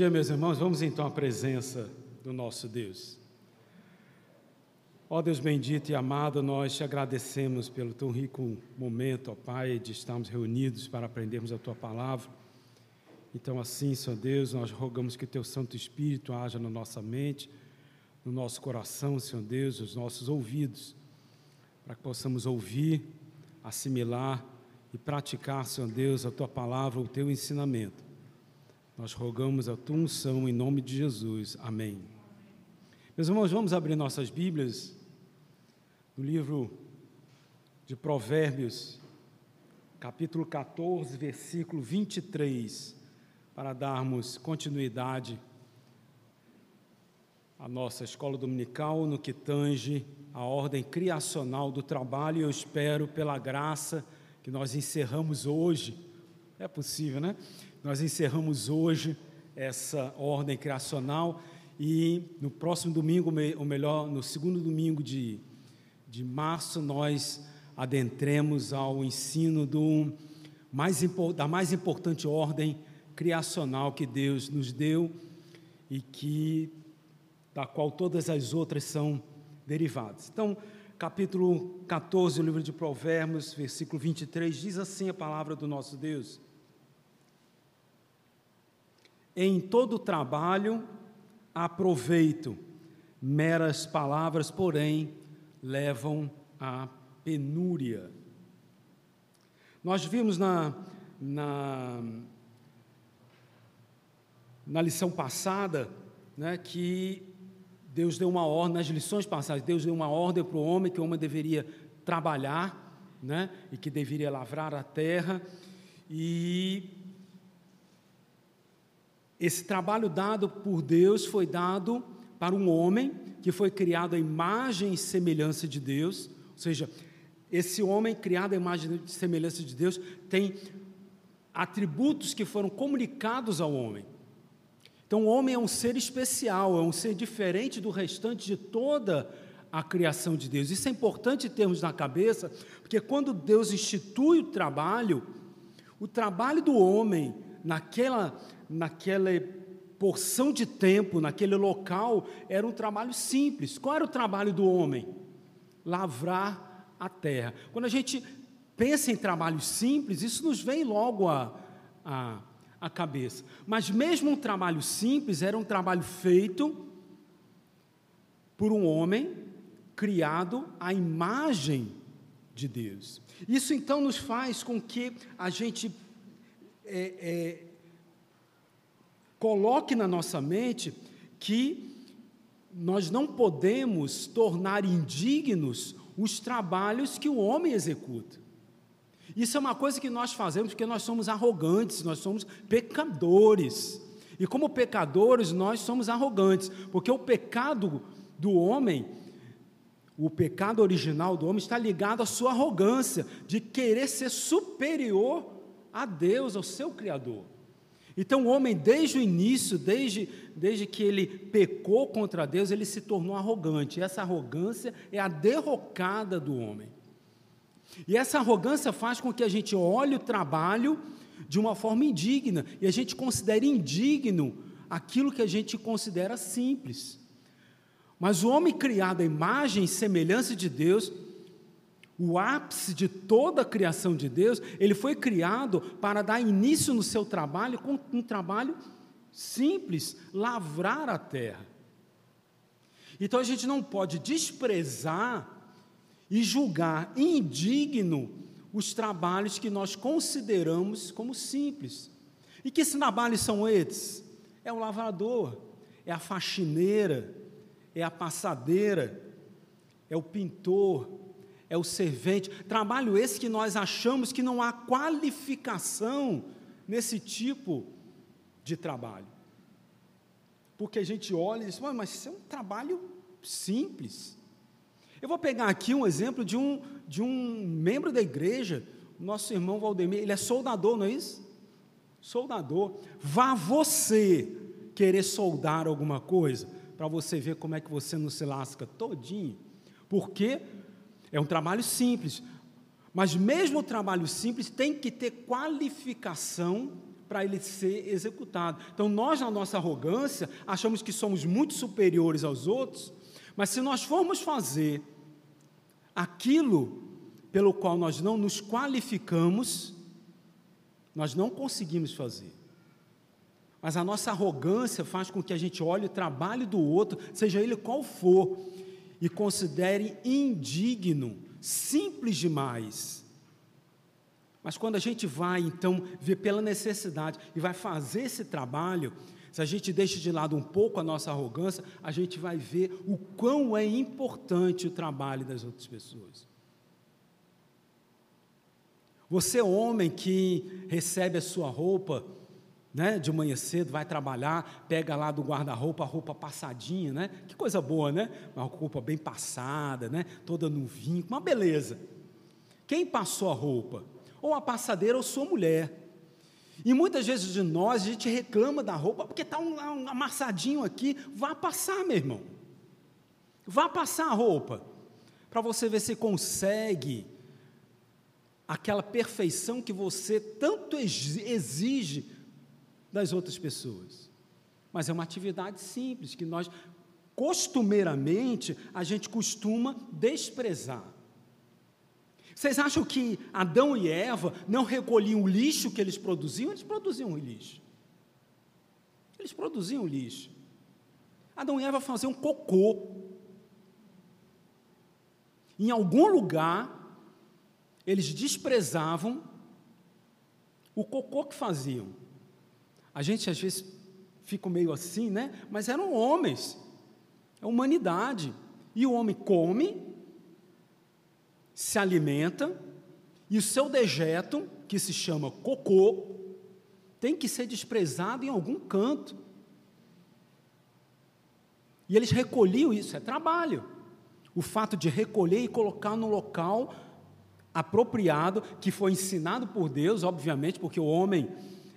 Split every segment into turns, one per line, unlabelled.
dia, meus irmãos, vamos então à presença do nosso Deus. Ó Deus bendito e amado, nós te agradecemos pelo tão rico momento, ó Pai, de estarmos reunidos para aprendermos a tua palavra. Então, assim, Senhor Deus, nós rogamos que o teu Santo Espírito haja na nossa mente, no nosso coração, Senhor Deus, nos nossos ouvidos, para que possamos ouvir, assimilar e praticar, Senhor Deus, a tua palavra, o teu ensinamento nós rogamos a tua unção em nome de Jesus. Amém. Meus irmãos, vamos abrir nossas Bíblias no livro de Provérbios, capítulo 14, versículo 23, para darmos continuidade à nossa escola dominical no que tange a ordem criacional do trabalho. Eu espero, pela graça, que nós encerramos hoje. É possível, né? Nós encerramos hoje essa ordem criacional e no próximo domingo, ou melhor, no segundo domingo de, de março, nós adentremos ao ensino do mais, da mais importante ordem criacional que Deus nos deu e que da qual todas as outras são derivadas. Então, capítulo 14 do livro de Provérbios, versículo 23, diz assim a palavra do nosso Deus: em todo trabalho há proveito, meras palavras, porém, levam à penúria. Nós vimos na, na, na lição passada né, que Deus deu uma ordem, nas lições passadas, Deus deu uma ordem para o homem que o homem deveria trabalhar né, e que deveria lavrar a terra. E esse trabalho dado por Deus foi dado para um homem que foi criado à imagem e semelhança de Deus, ou seja, esse homem criado à imagem e semelhança de Deus tem atributos que foram comunicados ao homem. Então, o homem é um ser especial, é um ser diferente do restante de toda a criação de Deus. Isso é importante termos na cabeça, porque quando Deus institui o trabalho, o trabalho do homem naquela naquela porção de tempo, naquele local, era um trabalho simples. Qual era o trabalho do homem? Lavrar a terra. Quando a gente pensa em trabalhos simples, isso nos vem logo à, à, à cabeça. Mas mesmo um trabalho simples era um trabalho feito por um homem criado à imagem de Deus. Isso então nos faz com que a gente é, é, coloque na nossa mente que nós não podemos tornar indignos os trabalhos que o homem executa. Isso é uma coisa que nós fazemos porque nós somos arrogantes, nós somos pecadores. E como pecadores, nós somos arrogantes, porque o pecado do homem, o pecado original do homem está ligado à sua arrogância de querer ser superior a Deus, ao seu Criador. Então, o homem, desde o início, desde, desde que ele pecou contra Deus, ele se tornou arrogante. E essa arrogância é a derrocada do homem. E essa arrogância faz com que a gente olhe o trabalho de uma forma indigna e a gente considere indigno aquilo que a gente considera simples. Mas o homem criado à imagem e semelhança de Deus, o ápice de toda a criação de Deus, ele foi criado para dar início no seu trabalho com um trabalho simples, lavrar a terra. Então a gente não pode desprezar e julgar indigno os trabalhos que nós consideramos como simples. E que trabalhos são esses? É o lavrador, é a faxineira, é a passadeira, é o pintor, é o servente. Trabalho esse que nós achamos que não há qualificação nesse tipo de trabalho. Porque a gente olha e diz, mas isso é um trabalho simples. Eu vou pegar aqui um exemplo de um, de um membro da igreja, nosso irmão Valdemir, ele é soldador, não é isso? Soldador. Vá você querer soldar alguma coisa, para você ver como é que você não se lasca todinho. Por quê? É um trabalho simples, mas mesmo o trabalho simples tem que ter qualificação para ele ser executado. Então, nós, na nossa arrogância, achamos que somos muito superiores aos outros, mas se nós formos fazer aquilo pelo qual nós não nos qualificamos, nós não conseguimos fazer. Mas a nossa arrogância faz com que a gente olhe o trabalho do outro, seja ele qual for, e considere indigno, simples demais. Mas quando a gente vai, então, ver pela necessidade e vai fazer esse trabalho, se a gente deixa de lado um pouco a nossa arrogância, a gente vai ver o quão é importante o trabalho das outras pessoas. Você, homem que recebe a sua roupa, né, de manhã cedo, vai trabalhar, pega lá do guarda-roupa a roupa passadinha, né? Que coisa boa, né? Uma roupa bem passada, né? Toda no vinho, uma beleza. Quem passou a roupa? Ou a passadeira ou sua mulher. E muitas vezes de nós a gente reclama da roupa porque está um, um amassadinho aqui. Vá passar, meu irmão. Vá passar a roupa. Para você ver se consegue aquela perfeição que você tanto exige das outras pessoas. Mas é uma atividade simples que nós, costumeiramente, a gente costuma desprezar. Vocês acham que Adão e Eva não recolhiam o lixo que eles produziam? Eles produziam lixo. Eles produziam lixo. Adão e Eva faziam cocô. Em algum lugar, eles desprezavam o cocô que faziam. A gente às vezes fica meio assim, né? Mas eram homens, é humanidade. E o homem come, se alimenta, e o seu dejeto, que se chama cocô, tem que ser desprezado em algum canto. E eles recolhiam isso, é trabalho. O fato de recolher e colocar no local apropriado, que foi ensinado por Deus, obviamente, porque o homem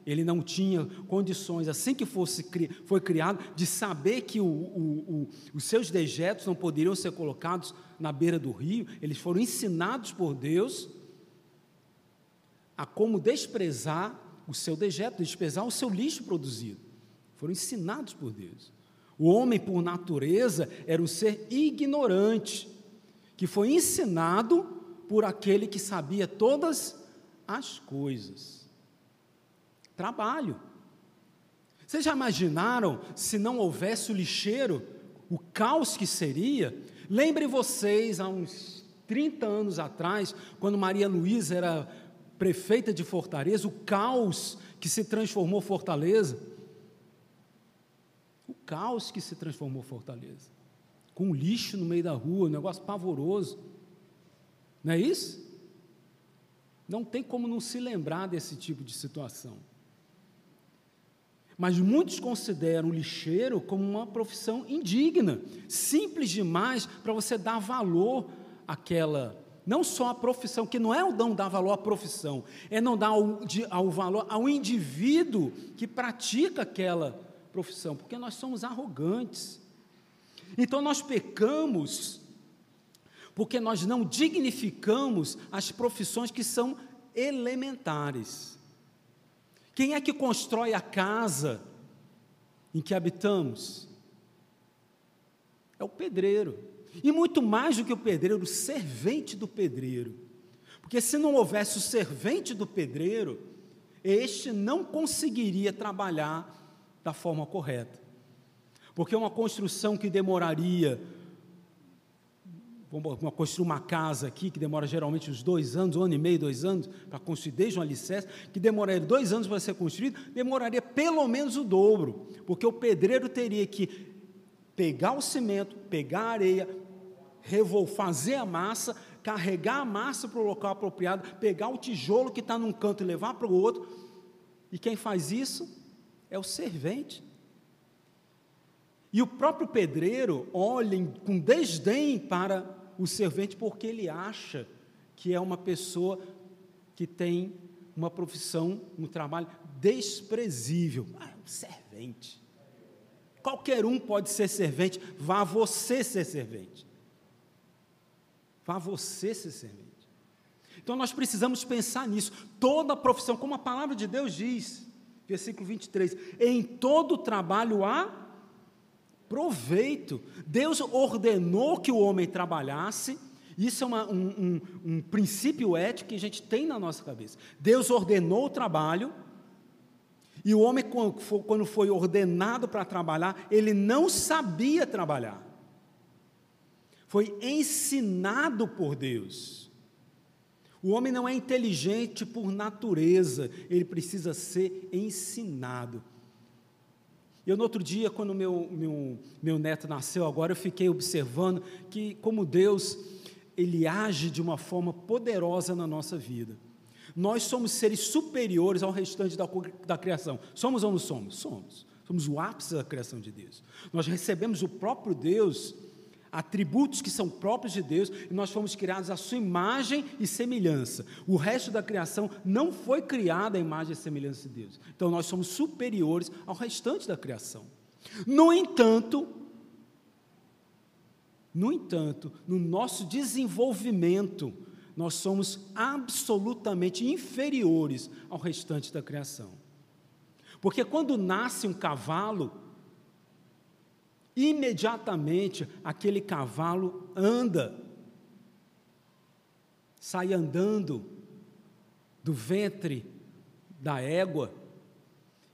ele não tinha condições, assim que fosse, foi criado, de saber que o, o, o, os seus dejetos não poderiam ser colocados na beira do rio, eles foram ensinados por Deus a como desprezar o seu dejeto, desprezar o seu lixo produzido. Foram ensinados por Deus. O homem, por natureza, era um ser ignorante, que foi ensinado por aquele que sabia todas as coisas trabalho. Vocês já imaginaram se não houvesse o lixeiro, o caos que seria? Lembrem vocês, há uns 30 anos atrás, quando Maria Luísa era prefeita de Fortaleza, o caos que se transformou Fortaleza. O caos que se transformou Fortaleza. Com lixo no meio da rua, um negócio pavoroso. Não é isso? Não tem como não se lembrar desse tipo de situação. Mas muitos consideram o lixeiro como uma profissão indigna, simples demais para você dar valor àquela, não só à profissão, que não é o não dar valor à profissão, é não dar ao, de, ao valor ao indivíduo que pratica aquela profissão, porque nós somos arrogantes. Então nós pecamos porque nós não dignificamos as profissões que são elementares. Quem é que constrói a casa em que habitamos? É o pedreiro. E muito mais do que o pedreiro, o servente do pedreiro. Porque se não houvesse o servente do pedreiro, este não conseguiria trabalhar da forma correta. Porque uma construção que demoraria vamos construir uma casa aqui, que demora geralmente uns dois anos, um ano e meio, dois anos, para construir desde um alicerce, que demoraria dois anos para ser construído, demoraria pelo menos o dobro, porque o pedreiro teria que pegar o cimento, pegar a areia, fazer a massa, carregar a massa para o local apropriado, pegar o tijolo que está num canto e levar para o outro, e quem faz isso é o servente. E o próprio pedreiro olha com desdém para o servente porque ele acha que é uma pessoa que tem uma profissão, um trabalho desprezível. Ah, um servente. Qualquer um pode ser servente, vá você ser servente. Vá você ser servente. Então nós precisamos pensar nisso. Toda profissão, como a palavra de Deus diz, Versículo 23. Em todo trabalho há proveito. Deus ordenou que o homem trabalhasse. Isso é uma, um, um, um princípio ético que a gente tem na nossa cabeça. Deus ordenou o trabalho. E o homem, quando foi ordenado para trabalhar, ele não sabia trabalhar. Foi ensinado por Deus. O homem não é inteligente por natureza, ele precisa ser ensinado. Eu, no outro dia, quando meu, meu, meu neto nasceu, agora eu fiquei observando que, como Deus, Ele age de uma forma poderosa na nossa vida. Nós somos seres superiores ao restante da, da criação. Somos ou não somos? Somos. Somos o ápice da criação de Deus. Nós recebemos o próprio Deus atributos que são próprios de Deus, e nós fomos criados à sua imagem e semelhança. O resto da criação não foi criada à imagem e semelhança de Deus. Então nós somos superiores ao restante da criação. No entanto, no entanto, no nosso desenvolvimento, nós somos absolutamente inferiores ao restante da criação. Porque quando nasce um cavalo, imediatamente aquele cavalo anda, sai andando do ventre da égua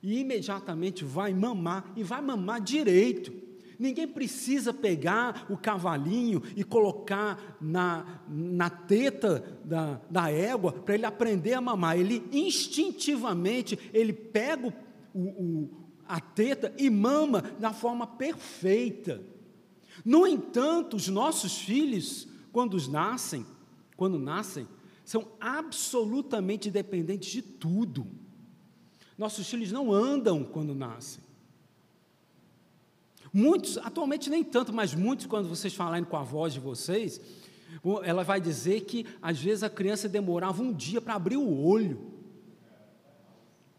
e imediatamente vai mamar e vai mamar direito. Ninguém precisa pegar o cavalinho e colocar na, na teta da, da égua para ele aprender a mamar. Ele instintivamente ele pega o, o, a teta e mama da forma perfeita. No entanto, os nossos filhos, quando nascem, quando nascem, são absolutamente dependentes de tudo. Nossos filhos não andam quando nascem. Muitos, atualmente nem tanto, mas muitos, quando vocês falarem com a voz de vocês, ela vai dizer que às vezes a criança demorava um dia para abrir o olho.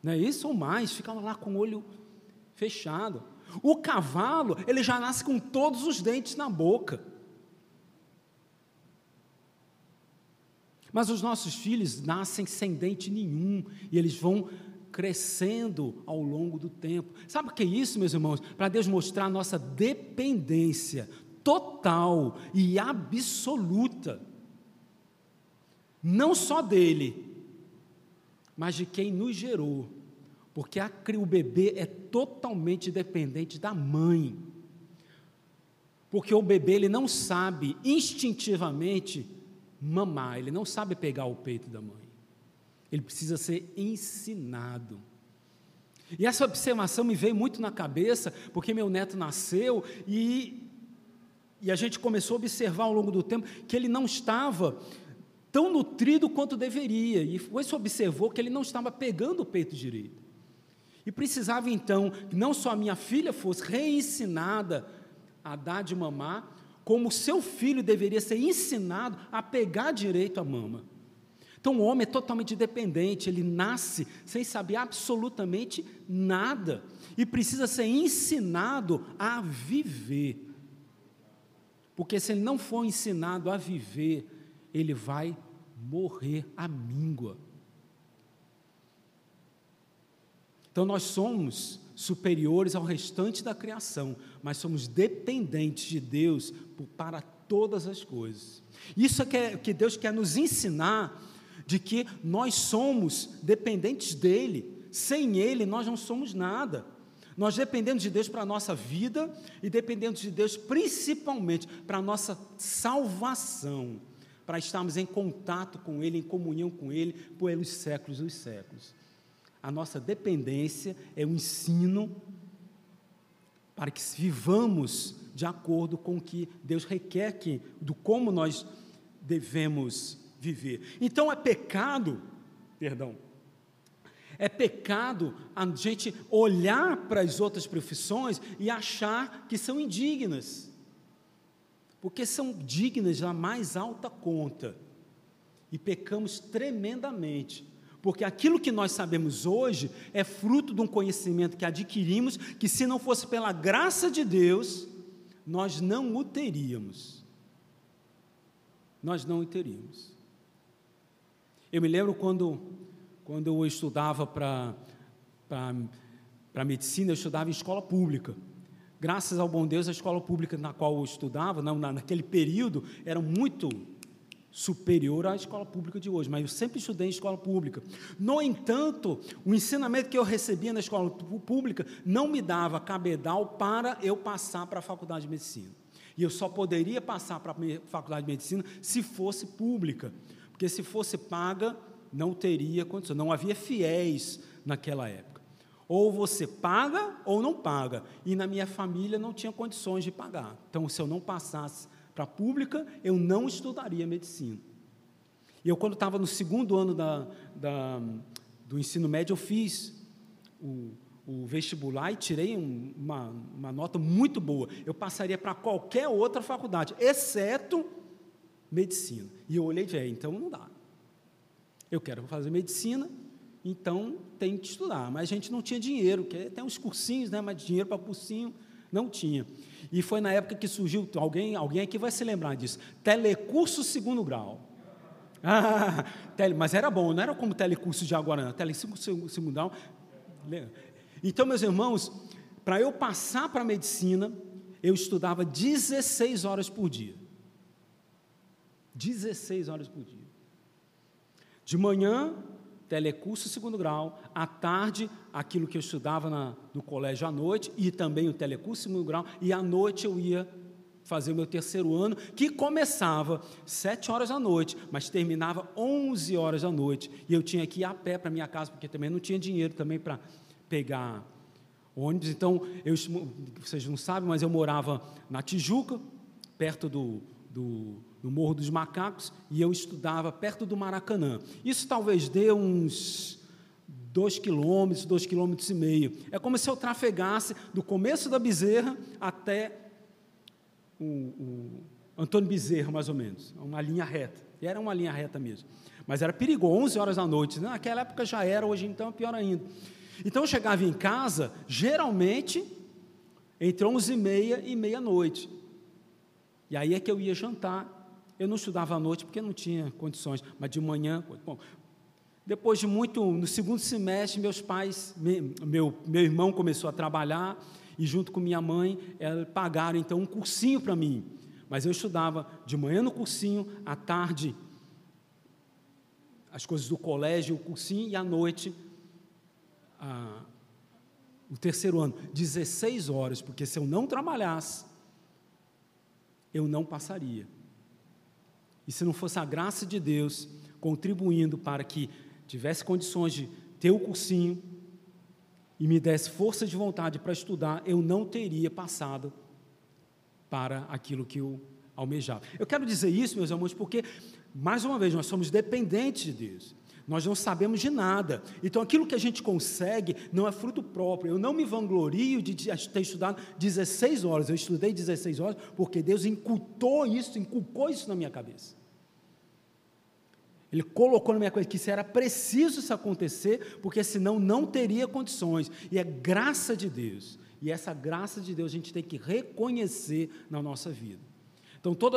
Não é isso ou mais? Ficava lá com o olho fechado. O cavalo, ele já nasce com todos os dentes na boca. Mas os nossos filhos nascem sem dente nenhum e eles vão crescendo ao longo do tempo. Sabe o que é isso, meus irmãos? Para Deus mostrar a nossa dependência total e absoluta, não só dele, mas de quem nos gerou porque a, o bebê é totalmente dependente da mãe. Porque o bebê ele não sabe instintivamente mamar, ele não sabe pegar o peito da mãe. Ele precisa ser ensinado. E essa observação me veio muito na cabeça, porque meu neto nasceu e, e a gente começou a observar ao longo do tempo que ele não estava tão nutrido quanto deveria. E foi se observou que ele não estava pegando o peito direito. E precisava então que não só minha filha fosse reensinada a dar de mamar, como seu filho deveria ser ensinado a pegar direito a mama. Então o homem é totalmente dependente, ele nasce sem saber absolutamente nada e precisa ser ensinado a viver. Porque se ele não for ensinado a viver, ele vai morrer à míngua. Então nós somos superiores ao restante da criação, mas somos dependentes de Deus para todas as coisas. Isso é que, é que Deus quer nos ensinar de que nós somos dependentes dele. Sem ele nós não somos nada. Nós dependemos de Deus para a nossa vida e dependemos de Deus principalmente para a nossa salvação, para estarmos em contato com Ele, em comunhão com Ele, pelos séculos dos séculos. A nossa dependência é o ensino para que vivamos de acordo com o que Deus requer que, do como nós devemos viver. Então é pecado, perdão, é pecado a gente olhar para as outras profissões e achar que são indignas, porque são dignas da mais alta conta, e pecamos tremendamente porque aquilo que nós sabemos hoje é fruto de um conhecimento que adquirimos, que se não fosse pela graça de Deus, nós não o teríamos. Nós não o teríamos. Eu me lembro quando, quando eu estudava para medicina, eu estudava em escola pública. Graças ao bom Deus, a escola pública na qual eu estudava, não, naquele período, era muito superior à escola pública de hoje, mas eu sempre estudei em escola pública. No entanto, o ensinamento que eu recebia na escola pública não me dava cabedal para eu passar para a faculdade de medicina. E eu só poderia passar para a faculdade de medicina se fosse pública, porque se fosse paga, não teria condição, não havia fiéis naquela época. Ou você paga ou não paga. E na minha família não tinha condições de pagar. Então, se eu não passasse para a pública, eu não estudaria medicina. E eu, quando estava no segundo ano da, da, do ensino médio, eu fiz o, o vestibular e tirei um, uma, uma nota muito boa. Eu passaria para qualquer outra faculdade, exceto medicina. E eu olhei e disse, é, então não dá. Eu quero fazer medicina, então tem que estudar. Mas a gente não tinha dinheiro, que tem uns cursinhos, né, mas dinheiro para cursinho não tinha. E foi na época que surgiu, alguém, alguém aqui vai se lembrar disso, telecurso segundo grau. Ah, tele, mas era bom, não era como telecurso de agora, não. Telecurso segundo grau. Então, meus irmãos, para eu passar para a medicina, eu estudava 16 horas por dia. 16 horas por dia. De manhã, telecurso segundo grau, à tarde, aquilo que eu estudava na, no colégio à noite, e também o telecurso segundo grau, e à noite eu ia fazer o meu terceiro ano, que começava sete horas da noite, mas terminava onze horas da noite, e eu tinha que ir a pé para minha casa, porque também não tinha dinheiro também para pegar ônibus, então, eu, vocês não sabem, mas eu morava na Tijuca, perto do, do no Morro dos Macacos, e eu estudava perto do Maracanã. Isso talvez dê uns dois quilômetros, dois quilômetros e meio. É como se eu trafegasse do começo da Bezerra até o, o Antônio Bezerra, mais ou menos, uma linha reta. E era uma linha reta mesmo. Mas era perigoso, 11 horas da noite. Naquela época já era, hoje então é pior ainda. Então eu chegava em casa, geralmente, entre 11 e meia e meia-noite. E aí é que eu ia jantar eu não estudava à noite porque não tinha condições, mas de manhã. Bom, depois de muito, no segundo semestre, meus pais, meu, meu irmão começou a trabalhar e, junto com minha mãe, pagaram então um cursinho para mim. Mas eu estudava de manhã no cursinho, à tarde as coisas do colégio, o cursinho, e à noite a, o terceiro ano, 16 horas, porque se eu não trabalhasse, eu não passaria. E se não fosse a graça de Deus contribuindo para que tivesse condições de ter o cursinho e me desse força de vontade para estudar, eu não teria passado para aquilo que eu almejava. Eu quero dizer isso, meus amigos, porque, mais uma vez, nós somos dependentes de Deus. Nós não sabemos de nada. Então, aquilo que a gente consegue não é fruto próprio. Eu não me vanglorio de ter estudado 16 horas. Eu estudei 16 horas porque Deus incultou isso, inculcou isso na minha cabeça. Ele colocou na minha coisa que isso era preciso isso acontecer, porque senão não teria condições. E é graça de Deus. E essa graça de Deus a gente tem que reconhecer na nossa vida. Então, todo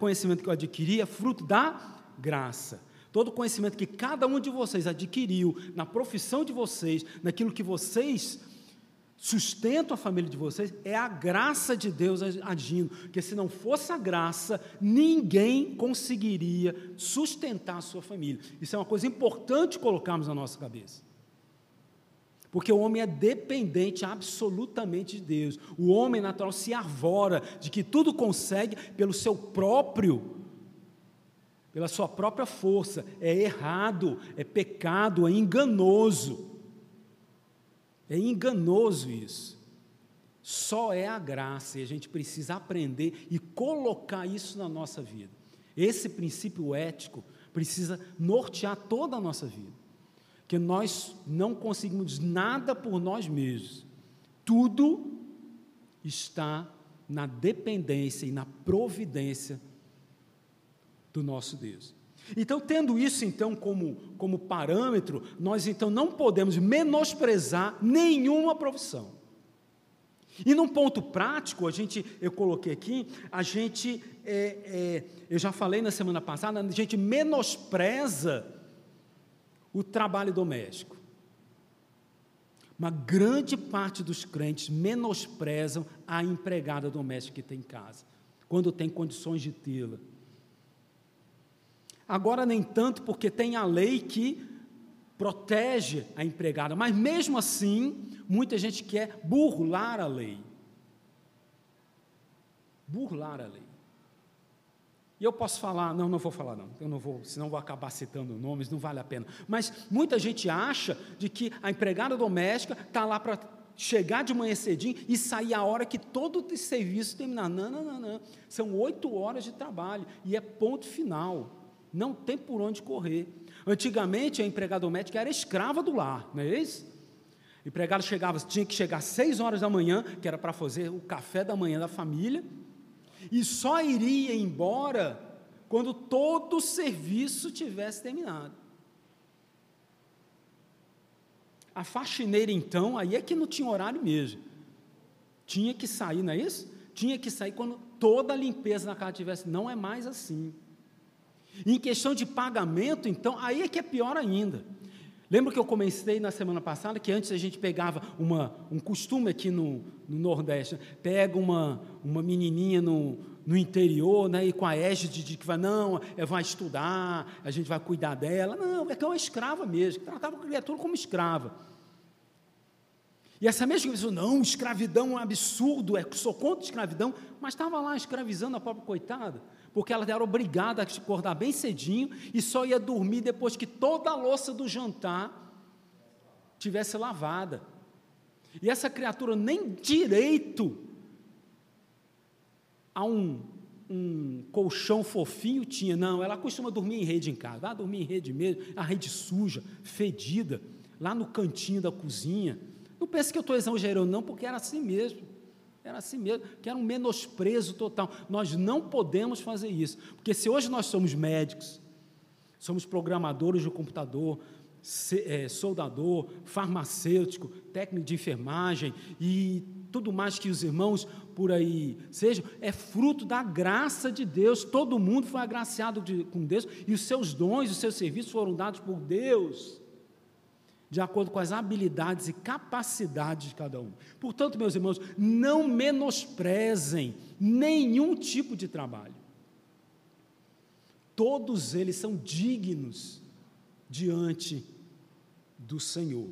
conhecimento que eu adquiri é fruto da graça. Todo conhecimento que cada um de vocês adquiriu na profissão de vocês, naquilo que vocês sustento a família de vocês é a graça de Deus agindo, porque se não fosse a graça, ninguém conseguiria sustentar a sua família. Isso é uma coisa importante colocarmos na nossa cabeça. Porque o homem é dependente absolutamente de Deus. O homem natural se arvora de que tudo consegue pelo seu próprio pela sua própria força. É errado, é pecado, é enganoso. É enganoso isso. Só é a graça e a gente precisa aprender e colocar isso na nossa vida. Esse princípio ético precisa nortear toda a nossa vida. Que nós não conseguimos nada por nós mesmos. Tudo está na dependência e na providência do nosso Deus. Então, tendo isso então como, como parâmetro, nós então não podemos menosprezar nenhuma profissão. E num ponto prático, a gente, eu coloquei aqui, a gente, é, é, eu já falei na semana passada, a gente menospreza o trabalho doméstico. Uma grande parte dos crentes menosprezam a empregada doméstica que tem em casa, quando tem condições de tê-la. Agora, nem tanto, porque tem a lei que protege a empregada, mas mesmo assim, muita gente quer burlar a lei. Burlar a lei. E eu posso falar, não, não vou falar não, eu não vou, senão vou acabar citando nomes, não vale a pena. Mas muita gente acha de que a empregada doméstica está lá para chegar de manhã cedinho e sair a hora que todo o serviço terminar. Não, não, não, não. São oito horas de trabalho e é ponto final. Não tem por onde correr. Antigamente a empregada doméstica era escrava do lar, não é isso? O empregado chegava, tinha que chegar às seis horas da manhã, que era para fazer o café da manhã da família, e só iria embora quando todo o serviço tivesse terminado. A faxineira, então, aí é que não tinha horário mesmo. Tinha que sair, não é isso? Tinha que sair quando toda a limpeza da casa tivesse. Não é mais assim. Em questão de pagamento, então, aí é que é pior ainda. Lembra que eu comecei na semana passada que antes a gente pegava uma, um costume aqui no, no Nordeste, pega uma, uma menininha no, no interior, né, e com a égide de que vai, não, é, vai estudar, a gente vai cuidar dela. Não, é que é uma escrava mesmo, tratava a criatura como escrava. E essa mesma pessoa, não, escravidão é um absurdo, é, sou contra escravidão, mas estava lá escravizando a própria coitada porque ela era obrigada a acordar bem cedinho e só ia dormir depois que toda a louça do jantar tivesse lavada. E essa criatura nem direito a um, um colchão fofinho tinha, não, ela costuma dormir em rede em casa, vai dormir em rede mesmo, a rede suja, fedida, lá no cantinho da cozinha. Não pense que eu estou exagerando, não, porque era assim mesmo. Era assim mesmo, que era um menosprezo total. Nós não podemos fazer isso, porque se hoje nós somos médicos, somos programadores de computador, é, soldador, farmacêutico, técnico de enfermagem e tudo mais que os irmãos por aí sejam, é fruto da graça de Deus. Todo mundo foi agraciado de, com Deus e os seus dons, os seus serviços foram dados por Deus de acordo com as habilidades e capacidades de cada um. Portanto, meus irmãos, não menosprezem nenhum tipo de trabalho. Todos eles são dignos diante do Senhor.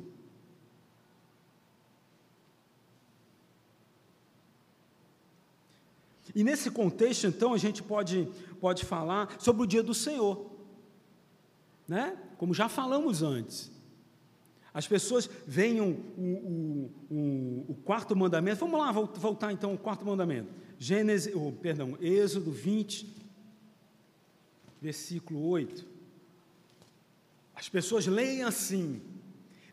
E nesse contexto, então, a gente pode, pode falar sobre o dia do Senhor, né? como já falamos antes. As pessoas veem o, o, o, o, quarto mandamento. Vamos lá voltar então ao quarto mandamento. Gênesis, oh, perdão, Êxodo 20, versículo 8. As pessoas leem assim: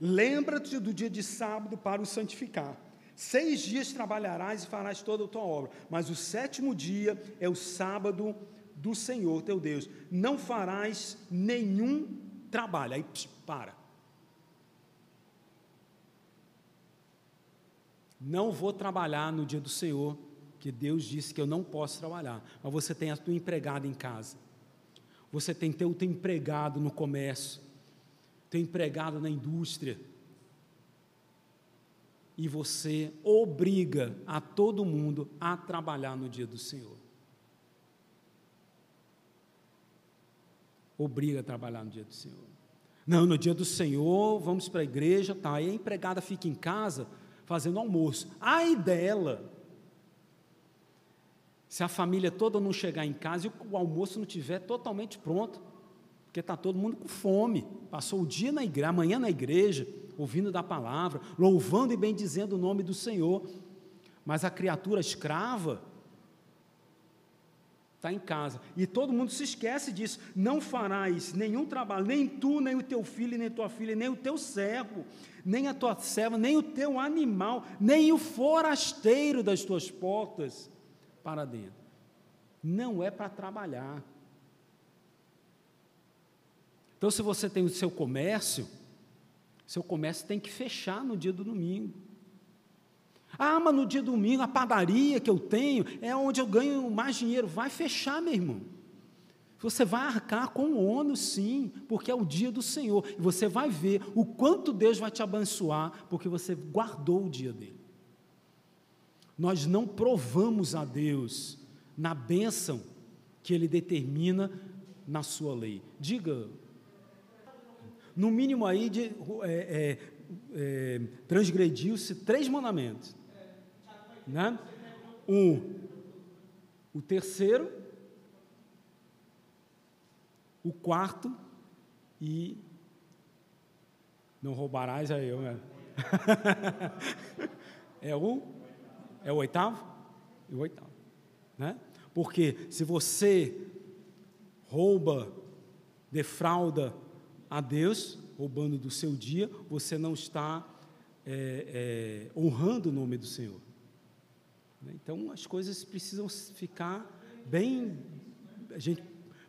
Lembra-te do dia de sábado para o santificar. Seis dias trabalharás e farás toda a tua obra, mas o sétimo dia é o sábado do Senhor teu Deus. Não farás nenhum trabalho. Aí, pss, para. Não vou trabalhar no dia do Senhor, que Deus disse que eu não posso trabalhar. Mas você tem a tua empregada em casa. Você tem teu, teu empregado no comércio, teu empregado na indústria. E você obriga a todo mundo a trabalhar no dia do Senhor. Obriga a trabalhar no dia do Senhor. Não, no dia do Senhor, vamos para a igreja, tá? Aí a empregada fica em casa, fazendo almoço. Ai dela! Se a família toda não chegar em casa e o almoço não estiver totalmente pronto, porque está todo mundo com fome, passou o dia na igreja, amanhã na igreja, ouvindo da palavra, louvando e bendizendo o nome do Senhor, mas a criatura escrava está em casa. E todo mundo se esquece disso. Não farás nenhum trabalho, nem tu, nem o teu filho, nem tua filha, nem o teu servo, nem a tua serva, nem o teu animal, nem o forasteiro das tuas portas para dentro. Não é para trabalhar. Então, se você tem o seu comércio, seu comércio tem que fechar no dia do domingo. Ah, mas no dia domingo a padaria que eu tenho é onde eu ganho mais dinheiro. Vai fechar, meu irmão. Você vai arcar com o ônus, sim, porque é o dia do Senhor. E você vai ver o quanto Deus vai te abençoar, porque você guardou o dia dele. Nós não provamos a Deus na bênção que Ele determina na sua lei. Diga, no mínimo aí de, é, é, é, transgrediu-se três mandamentos. Né? Um, o terceiro o quarto e não roubarás é eu, né? é o é o oitavo? E o oitavo, né? Porque se você rouba, defrauda a Deus, roubando do seu dia, você não está é, é, honrando o nome do Senhor. Então as coisas precisam ficar bem. A gente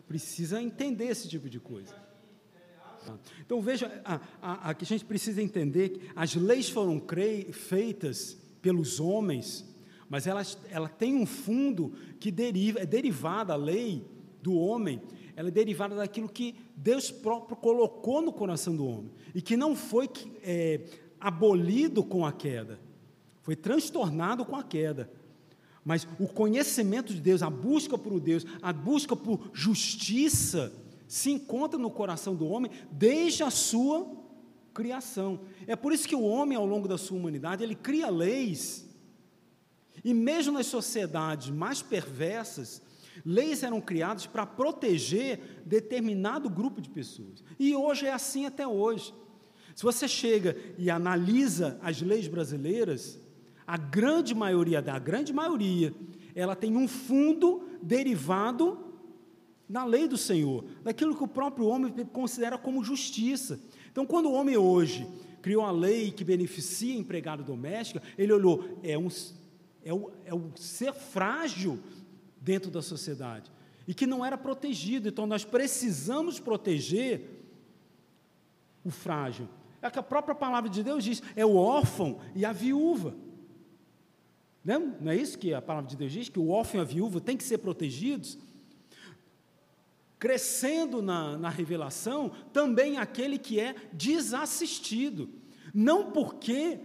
precisa entender esse tipo de coisa. Então veja, a, a, a, que a gente precisa entender que as leis foram feitas pelos homens, mas elas, ela tem um fundo que deriva, é derivada, a lei do homem, ela é derivada daquilo que Deus próprio colocou no coração do homem, e que não foi é, abolido com a queda, foi transtornado com a queda. Mas o conhecimento de Deus, a busca por Deus, a busca por justiça, se encontra no coração do homem desde a sua criação. É por isso que o homem, ao longo da sua humanidade, ele cria leis. E mesmo nas sociedades mais perversas, leis eram criadas para proteger determinado grupo de pessoas. E hoje é assim até hoje. Se você chega e analisa as leis brasileiras, a grande maioria da grande maioria, ela tem um fundo derivado da lei do Senhor, daquilo que o próprio homem considera como justiça. Então, quando o homem hoje criou a lei que beneficia a empregada doméstica, ele olhou, é um, é, um, é um ser frágil dentro da sociedade e que não era protegido. Então, nós precisamos proteger o frágil. É que a própria palavra de Deus diz: é o órfão e a viúva. Não, não é isso que a palavra de Deus diz? Que o órfão e a viúva têm que ser protegidos? Crescendo na, na revelação, também aquele que é desassistido. Não porque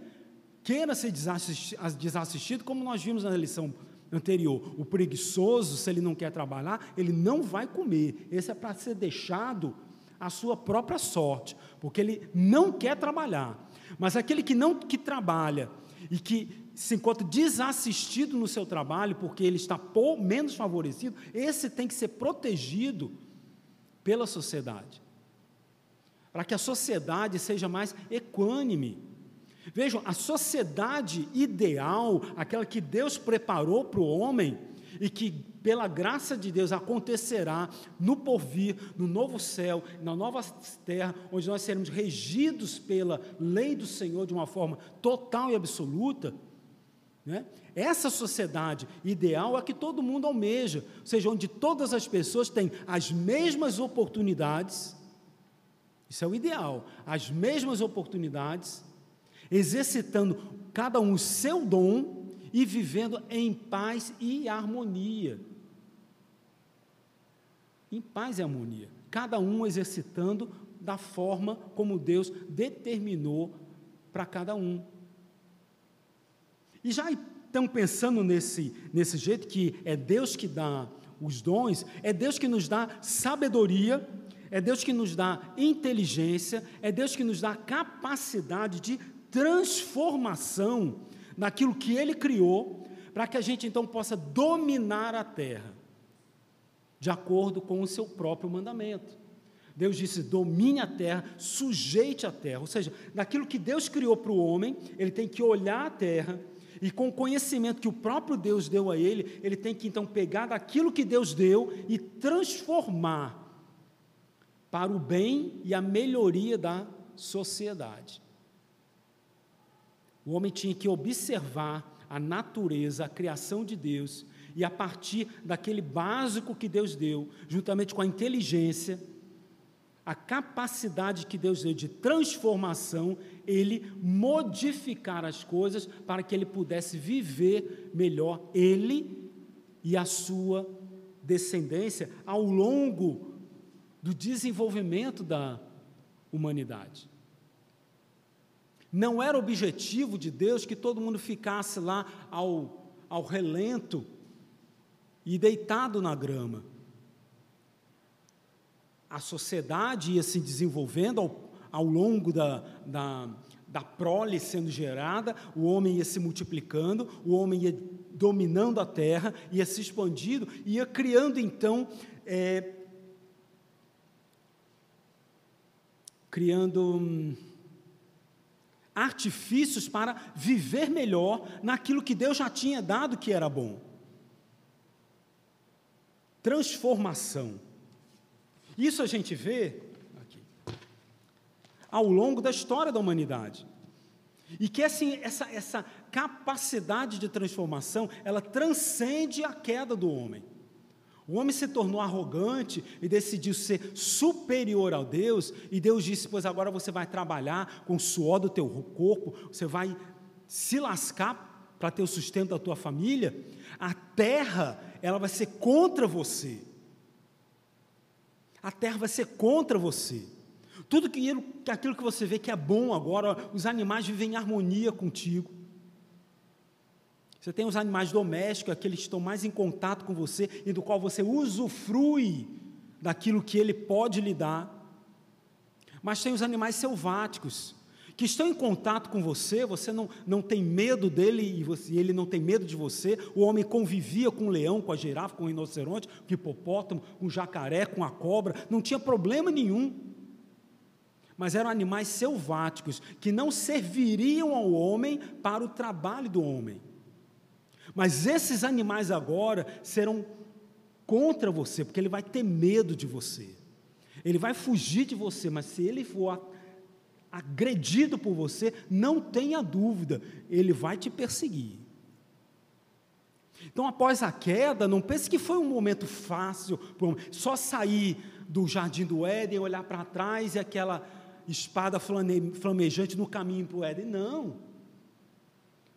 queira ser desassistido, como nós vimos na lição anterior. O preguiçoso, se ele não quer trabalhar, ele não vai comer. Esse é para ser deixado à sua própria sorte, porque ele não quer trabalhar. Mas aquele que não que trabalha e que se encontra desassistido no seu trabalho porque ele está menos favorecido, esse tem que ser protegido pela sociedade. Para que a sociedade seja mais equânime. Vejam, a sociedade ideal, aquela que Deus preparou para o homem e que, pela graça de Deus, acontecerá no porvir, no novo céu, na nova terra, onde nós seremos regidos pela lei do Senhor de uma forma total e absoluta né? Essa sociedade ideal é que todo mundo almeja, ou seja, onde todas as pessoas têm as mesmas oportunidades, isso é o ideal, as mesmas oportunidades, exercitando cada um o seu dom e vivendo em paz e harmonia. Em paz e harmonia, cada um exercitando da forma como Deus determinou para cada um. E já estão pensando nesse, nesse jeito que é Deus que dá os dons, é Deus que nos dá sabedoria, é Deus que nos dá inteligência, é Deus que nos dá capacidade de transformação naquilo que Ele criou, para que a gente então possa dominar a terra, de acordo com o seu próprio mandamento. Deus disse: domine a terra, sujeite a terra, ou seja, daquilo que Deus criou para o homem, ele tem que olhar a terra e com o conhecimento que o próprio Deus deu a ele, ele tem que então pegar daquilo que Deus deu e transformar para o bem e a melhoria da sociedade. O homem tinha que observar a natureza, a criação de Deus, e a partir daquele básico que Deus deu, juntamente com a inteligência, a capacidade que Deus deu de transformação, ele modificar as coisas para que ele pudesse viver melhor, ele e a sua descendência ao longo do desenvolvimento da humanidade. Não era objetivo de Deus que todo mundo ficasse lá ao, ao relento e deitado na grama. A sociedade ia se desenvolvendo ao, ao longo da, da, da prole sendo gerada, o homem ia se multiplicando, o homem ia dominando a terra, ia se expandindo, ia criando então, é, criando hum, artifícios para viver melhor naquilo que Deus já tinha dado que era bom. Transformação. Isso a gente vê aqui, ao longo da história da humanidade. E que assim, essa, essa capacidade de transformação, ela transcende a queda do homem. O homem se tornou arrogante e decidiu ser superior a Deus, e Deus disse: Pois agora você vai trabalhar com o suor do teu corpo, você vai se lascar para ter o sustento da tua família. A terra, ela vai ser contra você. A terra vai ser contra você. Tudo aquilo que você vê que é bom agora, os animais vivem em harmonia contigo. Você tem os animais domésticos, aqueles que estão mais em contato com você e do qual você usufrui daquilo que ele pode lhe dar. Mas tem os animais selváticos, que estão em contato com você, você não, não tem medo dele e você, ele não tem medo de você. O homem convivia com o leão, com a girafa, com o rinoceronte, com o hipopótamo, com o jacaré, com a cobra, não tinha problema nenhum. Mas eram animais selváticos que não serviriam ao homem para o trabalho do homem. Mas esses animais agora serão contra você, porque ele vai ter medo de você. Ele vai fugir de você, mas se ele for agredido por você, não tenha dúvida, ele vai te perseguir. Então, após a queda, não pense que foi um momento fácil, só sair do jardim do Éden, olhar para trás e aquela espada flamejante no caminho para o Éden. Não.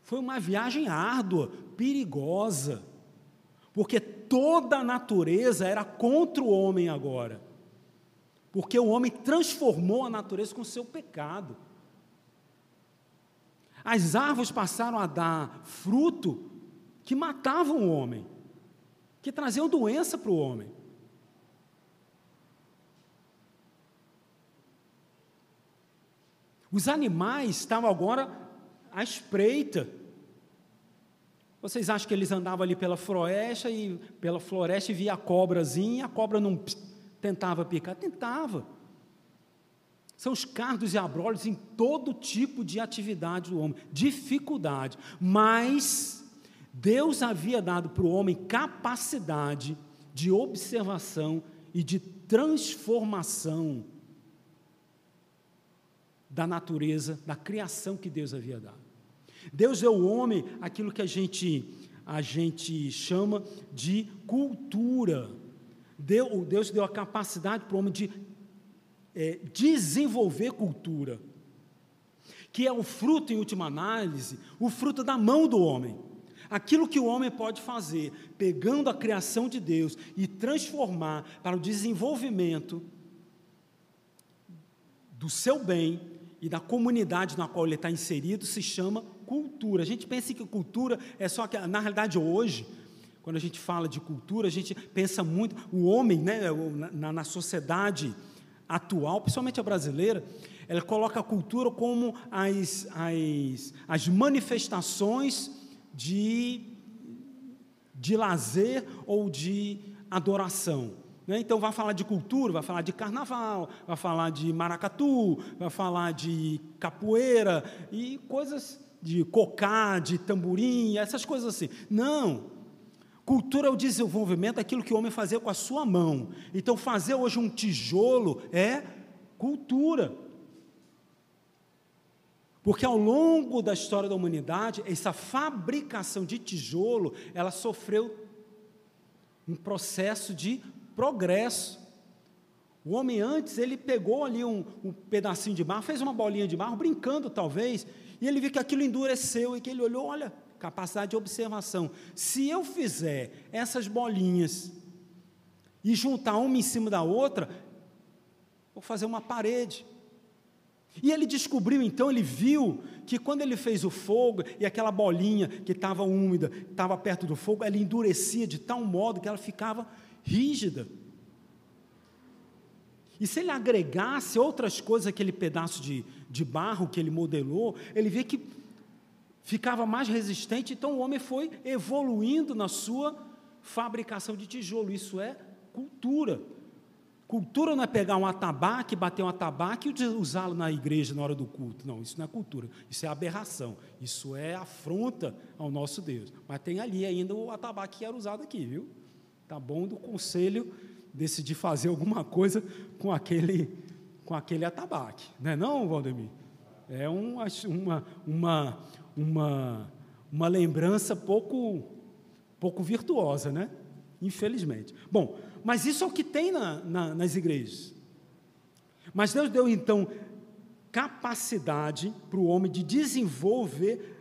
Foi uma viagem árdua, perigosa, porque toda a natureza era contra o homem agora, porque o homem transformou a natureza com o seu pecado. As árvores passaram a dar fruto que matavam o homem, que traziam doença para o homem. Os animais estavam agora à espreita. Vocês acham que eles andavam ali pela floresta e pela floresta e via a cobrazinha, a cobra não tentava picar? Tentava. São os cardos e abrolhos em todo tipo de atividade do homem, dificuldade. Mas Deus havia dado para o homem capacidade de observação e de transformação da natureza, da criação que Deus havia dado. Deus deu ao homem aquilo que a gente, a gente chama de cultura. Deu, Deus deu a capacidade para o homem de é, desenvolver cultura, que é o fruto, em última análise, o fruto da mão do homem. Aquilo que o homem pode fazer, pegando a criação de Deus e transformar para o desenvolvimento do seu bem e da comunidade na qual ele está inserido, se chama cultura. A gente pensa que cultura é só que, na realidade, hoje, quando a gente fala de cultura, a gente pensa muito, o homem, né, na, na sociedade atual, principalmente a brasileira, ela coloca a cultura como as, as, as manifestações de, de lazer ou de adoração. Né? Então, vai falar de cultura, vai falar de carnaval, vai falar de maracatu, vai falar de capoeira e coisas de cocá, de tamborim, essas coisas assim. Não. Cultura é o desenvolvimento daquilo que o homem fazia com a sua mão. Então, fazer hoje um tijolo é cultura. Porque ao longo da história da humanidade, essa fabricação de tijolo, ela sofreu um processo de progresso. O homem antes, ele pegou ali um, um pedacinho de barro, fez uma bolinha de barro, brincando talvez, e ele viu que aquilo endureceu e que ele olhou, olha, capacidade de observação. Se eu fizer essas bolinhas e juntar uma em cima da outra, vou fazer uma parede. E ele descobriu então, ele viu que quando ele fez o fogo e aquela bolinha que estava úmida, estava perto do fogo, ela endurecia de tal modo que ela ficava rígida. E se ele agregasse outras coisas àquele pedaço de, de barro que ele modelou, ele vê que ficava mais resistente, então o homem foi evoluindo na sua fabricação de tijolo. Isso é cultura. Cultura não é pegar um atabaque, bater um atabaque e usá-lo na igreja na hora do culto. Não, isso não é cultura. Isso é aberração. Isso é afronta ao nosso Deus. Mas tem ali ainda o atabaque que era usado aqui, viu? Tá bom do conselho decidir fazer alguma coisa com aquele com aquele atabaque, não é não, Valdemir? É uma, uma, uma, uma, uma lembrança pouco pouco virtuosa, né? Infelizmente. Bom, mas isso é o que tem na, na, nas igrejas. Mas Deus deu então capacidade para o homem de desenvolver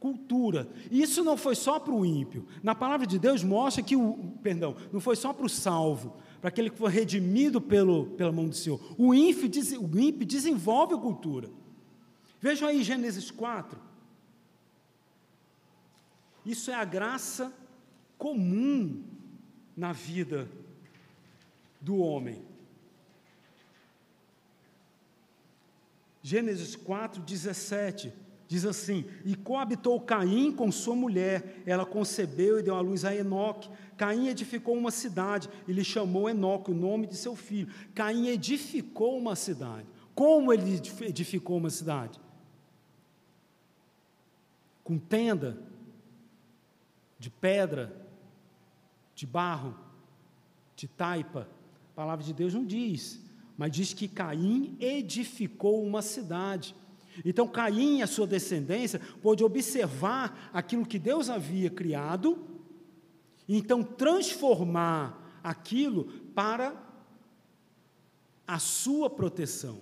cultura. E isso não foi só para o ímpio. Na palavra de Deus mostra que o, perdão, não foi só para o salvo, para aquele que foi redimido pelo, pela mão do Senhor. O ímpio, o ímpio desenvolve cultura. Vejam aí Gênesis 4. Isso é a graça comum na vida do homem. Gênesis 4, 17 diz assim: E coabitou Caim com sua mulher, ela concebeu e deu à luz a Enoque. Caim edificou uma cidade e lhe chamou Enoque, o nome de seu filho. Caim edificou uma cidade. Como ele edificou uma cidade? Com tenda, de pedra, de barro, de taipa. A palavra de Deus não diz, mas diz que Caim edificou uma cidade. Então Caim e a sua descendência pôde observar aquilo que Deus havia criado, e então transformar aquilo para a sua proteção.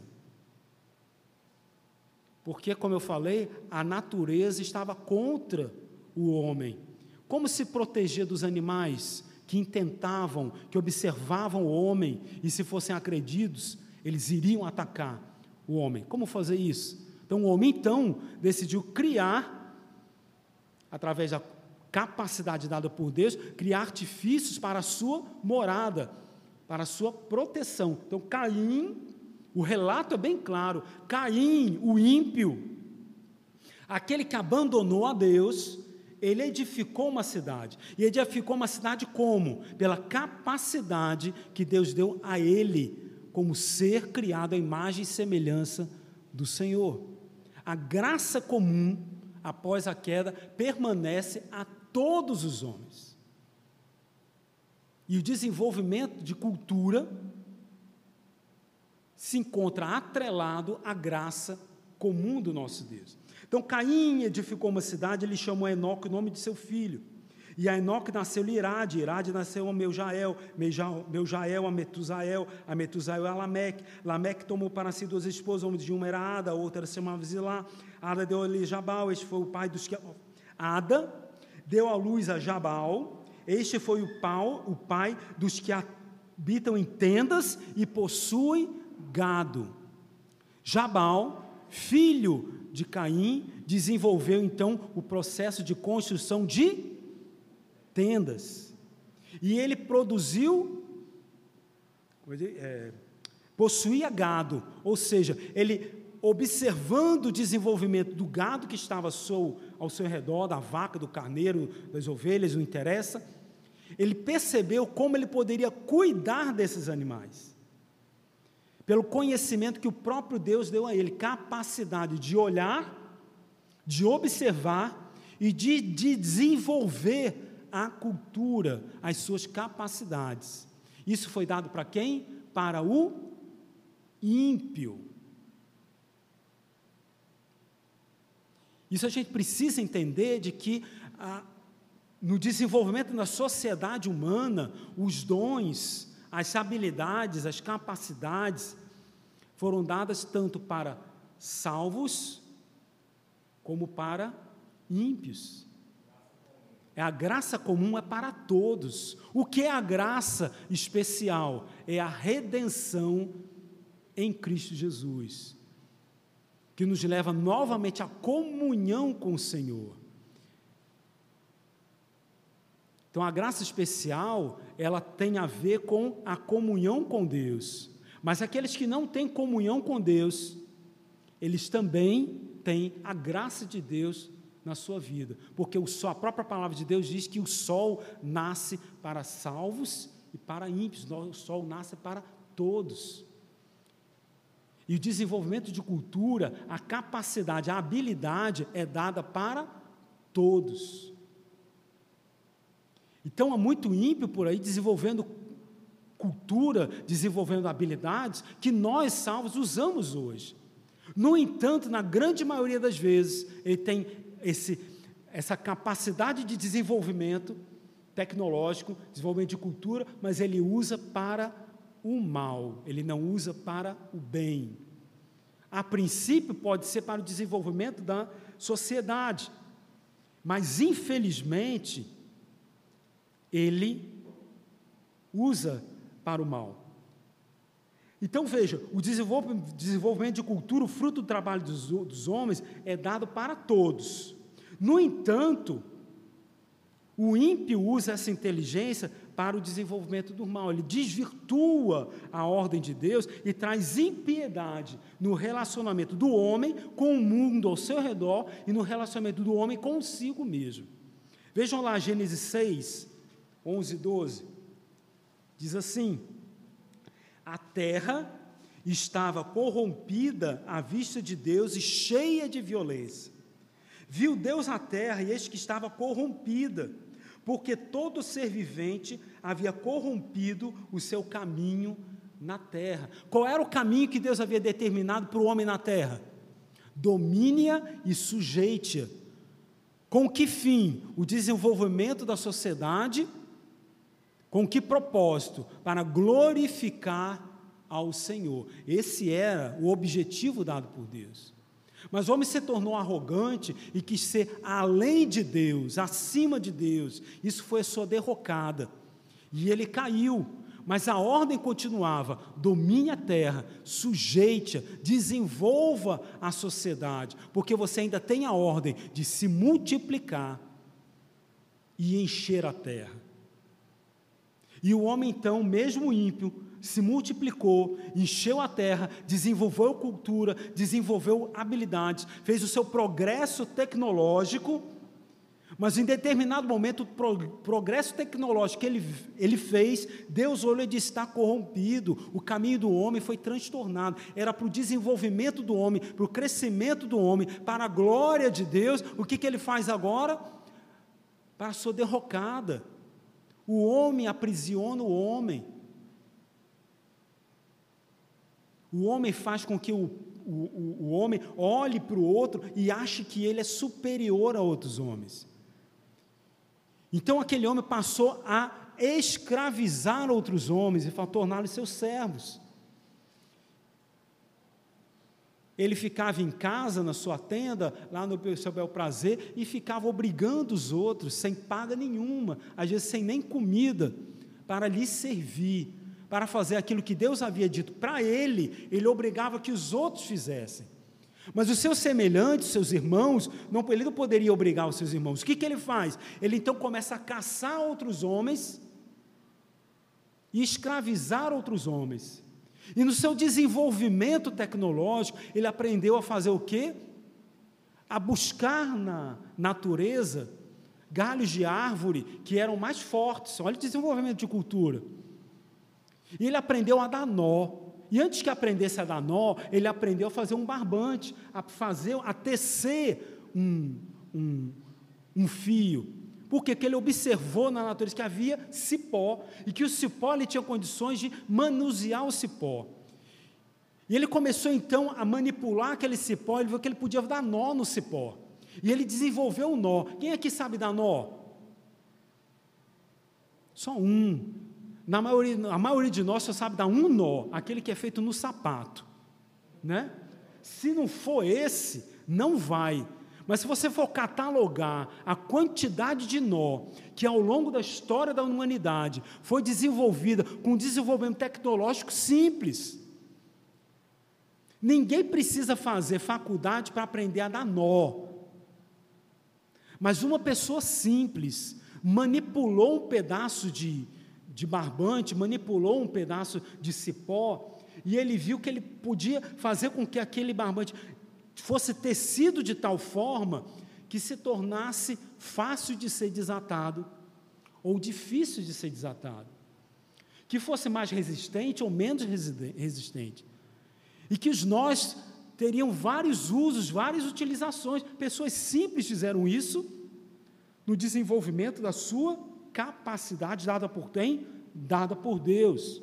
Porque, como eu falei, a natureza estava contra o homem. Como se proteger dos animais? que intentavam, que observavam o homem e, se fossem acredidos, eles iriam atacar o homem. Como fazer isso? Então, o homem, então, decidiu criar, através da capacidade dada por Deus, criar artifícios para a sua morada, para a sua proteção. Então, Caim, o relato é bem claro: Caim, o ímpio, aquele que abandonou a Deus, ele edificou uma cidade. E edificou uma cidade como? Pela capacidade que Deus deu a ele, como ser criado à imagem e semelhança do Senhor. A graça comum, após a queda, permanece a todos os homens. E o desenvolvimento de cultura se encontra atrelado à graça comum do nosso Deus. Então Caim edificou uma cidade, ele chamou a Enoque o nome de seu filho. E a Enoque nasceu-lhe Irade, Irade nasceu a Meujael, Meujael a Metusael, a Metusael a Lameque. Lameque tomou para si duas esposas, uma de uma era Ada, a outra se chamava Zilá. Ada deu-lhe Jabal, este foi o pai dos que... Ada deu à luz a Jabal, este foi o, pau, o pai dos que habitam em tendas e possuem gado. Jabal, filho de Caim desenvolveu então o processo de construção de tendas. E ele produziu, é, possuía gado, ou seja, ele observando o desenvolvimento do gado que estava ao seu, ao seu redor, da vaca, do carneiro, das ovelhas, não interessa, ele percebeu como ele poderia cuidar desses animais pelo conhecimento que o próprio Deus deu a ele, capacidade de olhar, de observar e de, de desenvolver a cultura, as suas capacidades. Isso foi dado para quem? Para o ímpio. Isso a gente precisa entender de que ah, no desenvolvimento da sociedade humana, os dons, as habilidades, as capacidades foram dadas tanto para salvos como para ímpios. É a graça comum é para todos. O que é a graça especial? É a redenção em Cristo Jesus, que nos leva novamente à comunhão com o Senhor. Então a graça especial, ela tem a ver com a comunhão com Deus. Mas aqueles que não têm comunhão com Deus, eles também têm a graça de Deus na sua vida, porque o sol, a própria palavra de Deus diz que o sol nasce para salvos e para ímpios, o sol nasce para todos. E o desenvolvimento de cultura, a capacidade, a habilidade é dada para todos. Então há muito ímpio por aí desenvolvendo cultura, desenvolvendo habilidades que nós salvos usamos hoje. No entanto, na grande maioria das vezes, ele tem esse, essa capacidade de desenvolvimento tecnológico, desenvolvimento de cultura, mas ele usa para o mal, ele não usa para o bem. A princípio, pode ser para o desenvolvimento da sociedade, mas infelizmente, ele usa para o mal. Então veja, o desenvolvimento de cultura, o fruto do trabalho dos, dos homens, é dado para todos. No entanto, o ímpio usa essa inteligência para o desenvolvimento do mal, ele desvirtua a ordem de Deus e traz impiedade no relacionamento do homem com o mundo ao seu redor e no relacionamento do homem consigo mesmo. Vejam lá Gênesis 6, 11 e 12. Diz assim: a terra estava corrompida à vista de Deus e cheia de violência. Viu Deus a terra e eis que estava corrompida, porque todo ser vivente havia corrompido o seu caminho na terra. Qual era o caminho que Deus havia determinado para o homem na terra? Domine-a e sujeite-a. Com que fim? O desenvolvimento da sociedade com que propósito? Para glorificar ao Senhor. Esse era o objetivo dado por Deus. Mas o homem se tornou arrogante e quis ser além de Deus, acima de Deus. Isso foi a sua derrocada. E ele caiu. Mas a ordem continuava: domine a terra, sujeite-a, desenvolva a sociedade, porque você ainda tem a ordem de se multiplicar e encher a terra. E o homem, então, mesmo ímpio, se multiplicou, encheu a terra, desenvolveu cultura, desenvolveu habilidades, fez o seu progresso tecnológico, mas em determinado momento, o progresso tecnológico que ele, ele fez, Deus olhou e disse: está corrompido, o caminho do homem foi transtornado. Era para o desenvolvimento do homem, para o crescimento do homem, para a glória de Deus. O que, que ele faz agora? Para a sua derrocada. O homem aprisiona o homem. O homem faz com que o, o, o homem olhe para o outro e ache que ele é superior a outros homens. Então aquele homem passou a escravizar outros homens e torná-los seus servos. Ele ficava em casa, na sua tenda, lá no seu bel prazer, e ficava obrigando os outros, sem paga nenhuma, às vezes sem nem comida, para lhe servir, para fazer aquilo que Deus havia dito para ele, ele obrigava que os outros fizessem. Mas os seus semelhantes, seus irmãos, não, ele não poderia obrigar os seus irmãos. O que, que ele faz? Ele então começa a caçar outros homens e escravizar outros homens. E no seu desenvolvimento tecnológico, ele aprendeu a fazer o quê? A buscar na natureza galhos de árvore que eram mais fortes. Olha o desenvolvimento de cultura. E ele aprendeu a dar nó. E antes que aprendesse a dar nó, ele aprendeu a fazer um barbante, a fazer, a tecer um, um, um fio. Porque que ele observou na natureza que havia cipó e que o cipó ele tinha condições de manusear o cipó. E ele começou então a manipular aquele cipó, ele viu que ele podia dar nó no cipó. E ele desenvolveu um nó. Quem aqui sabe dar nó? Só um. Na maioria, a maioria de nós só sabe dar um nó, aquele que é feito no sapato. Né? Se não for esse, não vai. Mas se você for catalogar a quantidade de nó que ao longo da história da humanidade foi desenvolvida com desenvolvimento tecnológico simples. Ninguém precisa fazer faculdade para aprender a dar nó. Mas uma pessoa simples manipulou um pedaço de, de barbante, manipulou um pedaço de cipó, e ele viu que ele podia fazer com que aquele barbante fosse tecido de tal forma que se tornasse fácil de ser desatado ou difícil de ser desatado, que fosse mais resistente ou menos resistente, e que os nós teriam vários usos, várias utilizações. Pessoas simples fizeram isso no desenvolvimento da sua capacidade dada por quem? Dada por Deus.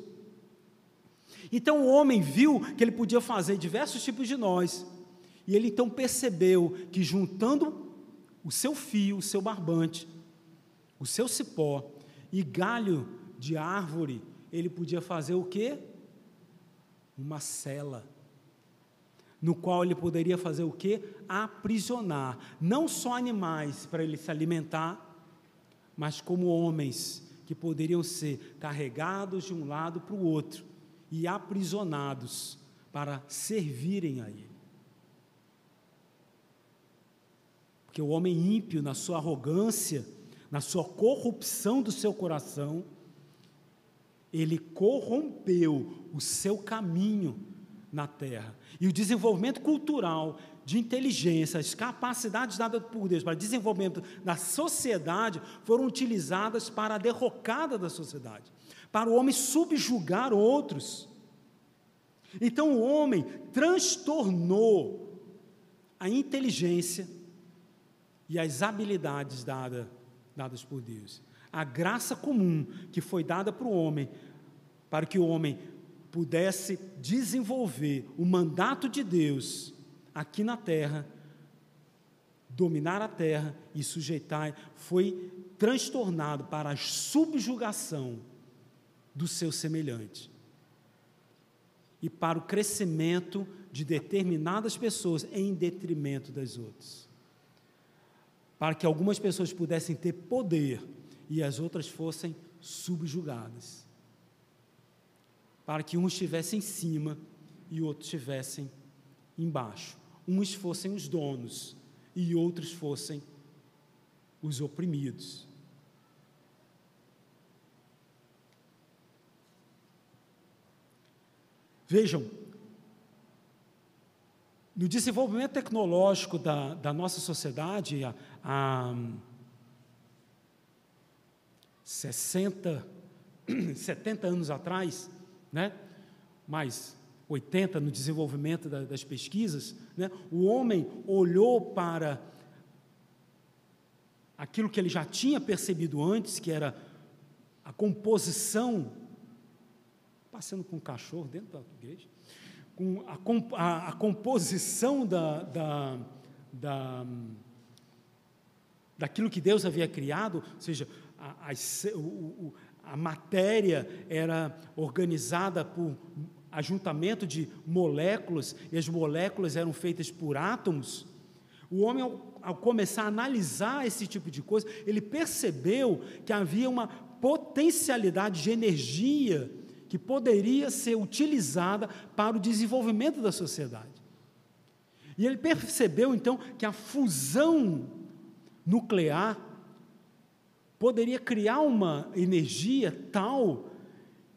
Então o homem viu que ele podia fazer diversos tipos de nós. E ele então percebeu que juntando o seu fio, o seu barbante, o seu cipó e galho de árvore, ele podia fazer o quê? Uma cela. No qual ele poderia fazer o quê? Aprisionar não só animais para ele se alimentar, mas como homens que poderiam ser carregados de um lado para o outro e aprisionados para servirem a ele. Porque o homem ímpio, na sua arrogância, na sua corrupção do seu coração, ele corrompeu o seu caminho na terra. E o desenvolvimento cultural, de inteligência, as capacidades dadas por Deus para desenvolvimento da sociedade foram utilizadas para a derrocada da sociedade, para o homem subjugar outros. Então o homem transtornou a inteligência e as habilidades dada, dadas por Deus. A graça comum que foi dada para o homem, para que o homem pudesse desenvolver o mandato de Deus aqui na terra, dominar a terra e sujeitar, foi transtornado para a subjugação do seu semelhante e para o crescimento de determinadas pessoas em detrimento das outras para que algumas pessoas pudessem ter poder e as outras fossem subjugadas. Para que uns estivessem em cima e outros estivessem embaixo. Uns fossem os donos e outros fossem os oprimidos. Vejam, no desenvolvimento tecnológico da, da nossa sociedade, há, há 60, 70 anos atrás, né? mais 80 no desenvolvimento da, das pesquisas, né? o homem olhou para aquilo que ele já tinha percebido antes, que era a composição, passando com um cachorro dentro da igreja, com a, a, a composição da, da, da, daquilo que Deus havia criado, ou seja, a, a, a matéria era organizada por ajuntamento de moléculas, e as moléculas eram feitas por átomos. O homem, ao, ao começar a analisar esse tipo de coisa, ele percebeu que havia uma potencialidade de energia que poderia ser utilizada para o desenvolvimento da sociedade. E ele percebeu então que a fusão nuclear poderia criar uma energia tal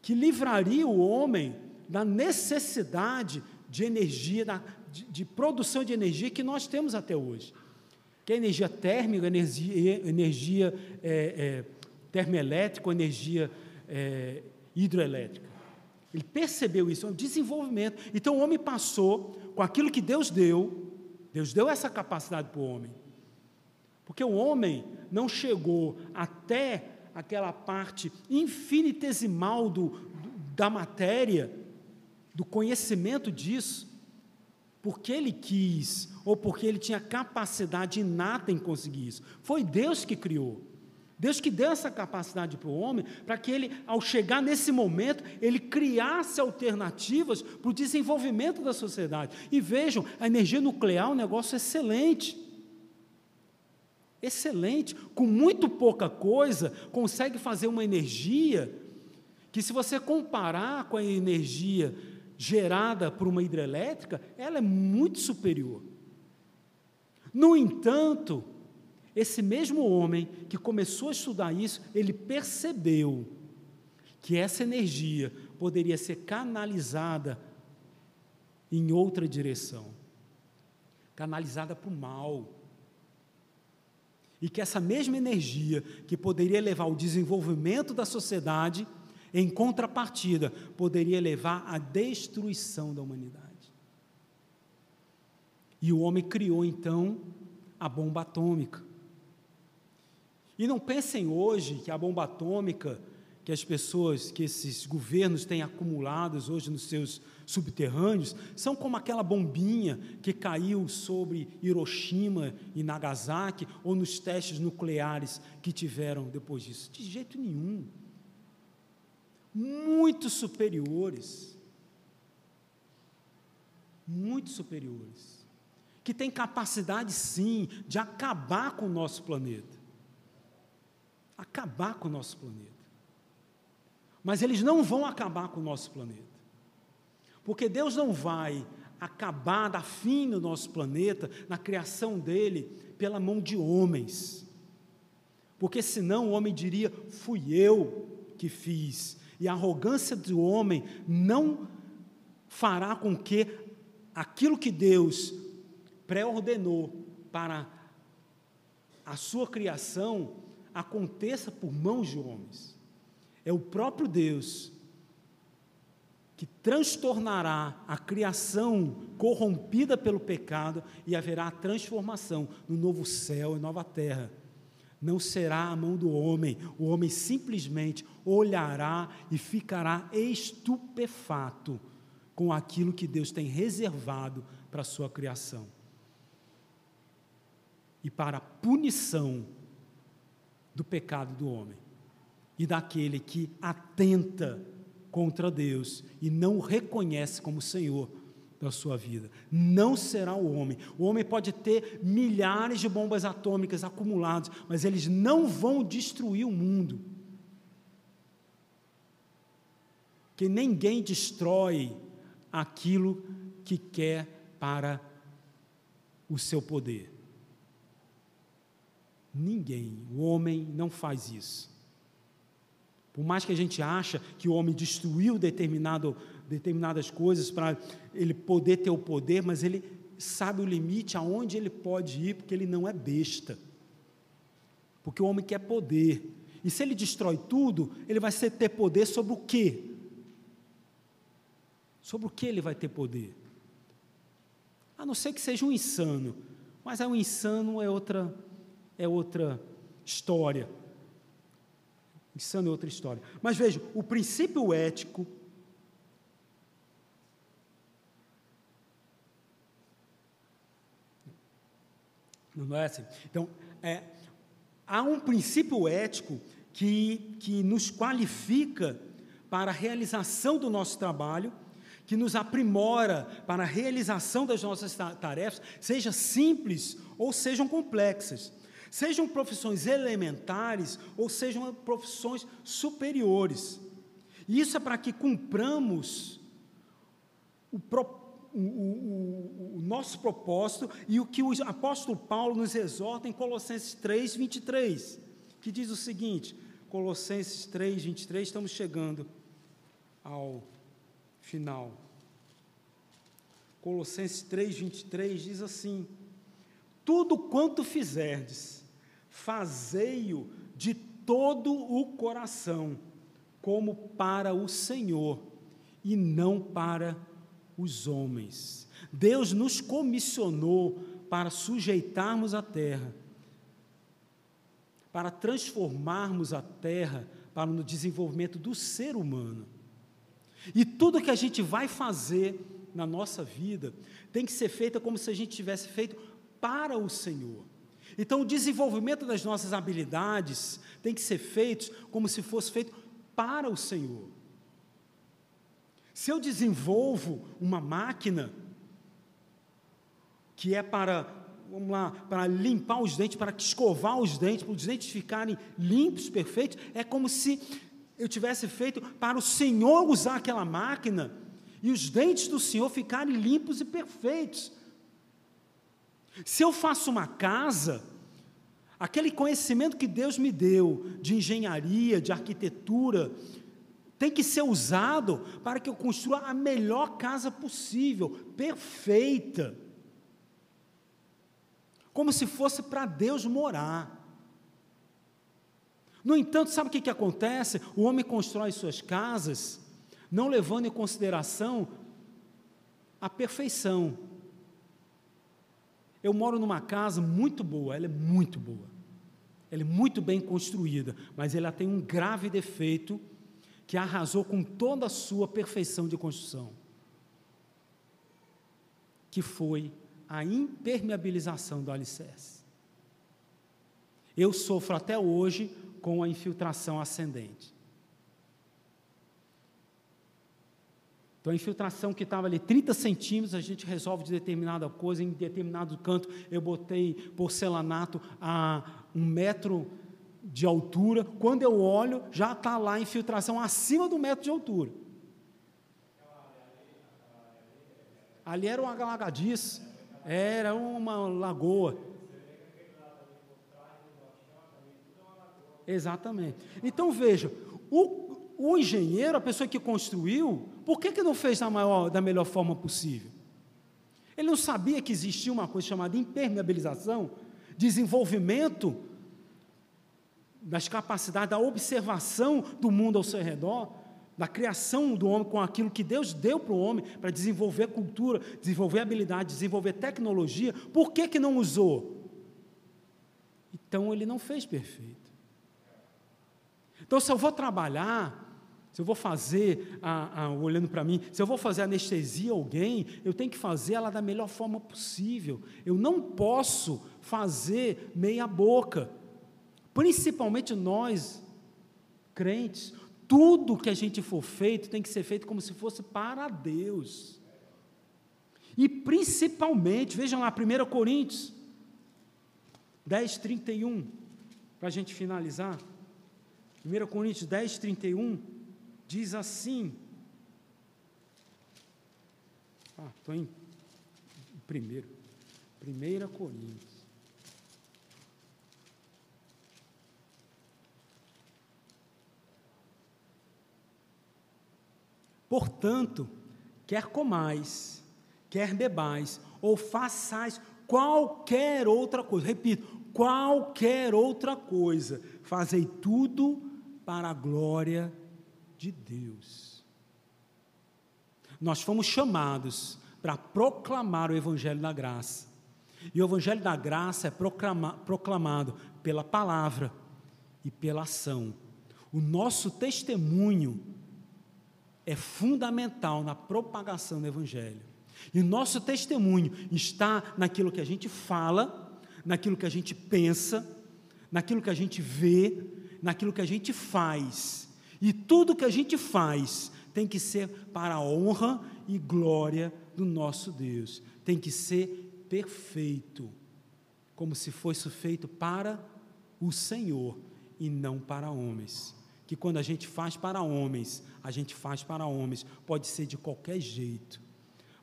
que livraria o homem da necessidade de energia, da, de, de, produção de energia que nós temos até hoje. Que é energia térmica, energia, energia é, é, termoelétrica, energia é, hidroelétrica. Ele percebeu isso, é um desenvolvimento. Então o homem passou com aquilo que Deus deu, Deus deu essa capacidade para o homem. Porque o homem não chegou até aquela parte infinitesimal do, da matéria, do conhecimento disso, porque ele quis, ou porque ele tinha capacidade inata em conseguir isso. Foi Deus que criou. Deus que deu essa capacidade para o homem, para que ele, ao chegar nesse momento, ele criasse alternativas para o desenvolvimento da sociedade. E vejam, a energia nuclear é um negócio excelente. Excelente, com muito pouca coisa, consegue fazer uma energia que, se você comparar com a energia gerada por uma hidrelétrica, ela é muito superior. No entanto, esse mesmo homem que começou a estudar isso, ele percebeu que essa energia poderia ser canalizada em outra direção canalizada para o mal. E que essa mesma energia que poderia levar ao desenvolvimento da sociedade, em contrapartida, poderia levar à destruição da humanidade. E o homem criou então a bomba atômica. E não pensem hoje que a bomba atômica que as pessoas, que esses governos têm acumulados hoje nos seus subterrâneos, são como aquela bombinha que caiu sobre Hiroshima e Nagasaki ou nos testes nucleares que tiveram depois disso. De jeito nenhum. Muito superiores. Muito superiores. Que têm capacidade, sim, de acabar com o nosso planeta. Acabar com o nosso planeta. Mas eles não vão acabar com o nosso planeta. Porque Deus não vai acabar da fim do nosso planeta, na criação dele, pela mão de homens. Porque senão o homem diria: fui eu que fiz. E a arrogância do homem não fará com que aquilo que Deus pré-ordenou para a sua criação aconteça por mãos de homens. É o próprio Deus que transtornará a criação corrompida pelo pecado e haverá transformação no novo céu e nova terra. Não será a mão do homem, o homem simplesmente olhará e ficará estupefato com aquilo que Deus tem reservado para a sua criação. E para a punição do pecado do homem e daquele que atenta contra Deus e não o reconhece como Senhor da sua vida. Não será o homem. O homem pode ter milhares de bombas atômicas acumuladas, mas eles não vão destruir o mundo. Que ninguém destrói aquilo que quer para o seu poder. Ninguém, o homem não faz isso. Por mais que a gente acha que o homem destruiu determinado, determinadas coisas para ele poder ter o poder, mas ele sabe o limite aonde ele pode ir, porque ele não é besta. Porque o homem quer poder. E se ele destrói tudo, ele vai ter poder sobre o quê? Sobre o que ele vai ter poder? A não ser que seja um insano. Mas é um insano é outra é outra história. Insano é outra história. Mas veja, o princípio ético Não é assim? Então, é, há um princípio ético que, que nos qualifica para a realização do nosso trabalho, que nos aprimora para a realização das nossas tarefas, seja simples ou sejam complexas. Sejam profissões elementares ou sejam profissões superiores. E isso é para que cumpramos o, o, o, o, nosso propósito e o que o apóstolo Paulo nos exorta em Colossenses 3, 23, que diz o seguinte: Colossenses 3, 23, estamos chegando ao final. Colossenses 3, 23 diz assim: Tudo quanto fizerdes, fazei-o de todo o coração, como para o Senhor e não para os homens. Deus nos comissionou para sujeitarmos a terra, para transformarmos a terra para o desenvolvimento do ser humano. E tudo que a gente vai fazer na nossa vida tem que ser feito como se a gente tivesse feito para o Senhor. Então, o desenvolvimento das nossas habilidades tem que ser feito como se fosse feito para o Senhor. Se eu desenvolvo uma máquina que é para vamos lá, para limpar os dentes, para escovar os dentes, para os dentes ficarem limpos, perfeitos, é como se eu tivesse feito para o Senhor usar aquela máquina e os dentes do Senhor ficarem limpos e perfeitos. Se eu faço uma casa, aquele conhecimento que Deus me deu de engenharia, de arquitetura, tem que ser usado para que eu construa a melhor casa possível, perfeita. Como se fosse para Deus morar. No entanto, sabe o que, que acontece? O homem constrói suas casas não levando em consideração a perfeição. Eu moro numa casa muito boa, ela é muito boa. Ela é muito bem construída, mas ela tem um grave defeito que arrasou com toda a sua perfeição de construção, que foi a impermeabilização do alicerce. Eu sofro até hoje com a infiltração ascendente. Então, a infiltração que estava ali 30 centímetros, a gente resolve de determinada coisa, em determinado canto, eu botei porcelanato a um metro de altura. Quando eu olho, já está lá a infiltração acima do metro de altura. Ali era um alagadiço, era uma lagoa. Exatamente. Então veja, o, o engenheiro, a pessoa que construiu, por que, que não fez da, maior, da melhor forma possível? Ele não sabia que existia uma coisa chamada impermeabilização, desenvolvimento das capacidades, da observação do mundo ao seu redor, da criação do homem com aquilo que Deus deu para o homem, para desenvolver cultura, desenvolver habilidade, desenvolver tecnologia, por que, que não usou? Então ele não fez perfeito. Então, se eu vou trabalhar se eu vou fazer, a, a, olhando para mim, se eu vou fazer anestesia a alguém, eu tenho que fazer ela da melhor forma possível. Eu não posso fazer meia boca. Principalmente nós, crentes, tudo que a gente for feito tem que ser feito como se fosse para Deus. E principalmente, vejam lá, 1 Coríntios 10, 31, para a gente finalizar. 1 Coríntios 10, 31 diz assim. Ah, estou em primeiro. Primeira Coríntios. Portanto, quer comais, quer bebais, ou façais qualquer outra coisa, repito, qualquer outra coisa, fazei tudo para a glória de Deus. Nós fomos chamados para proclamar o Evangelho da Graça. E o Evangelho da Graça é proclama, proclamado pela palavra e pela ação. O nosso testemunho é fundamental na propagação do Evangelho. E o nosso testemunho está naquilo que a gente fala, naquilo que a gente pensa, naquilo que a gente vê, naquilo que a gente faz e tudo que a gente faz tem que ser para a honra e glória do nosso Deus. Tem que ser perfeito, como se fosse feito para o Senhor e não para homens. Que quando a gente faz para homens, a gente faz para homens, pode ser de qualquer jeito.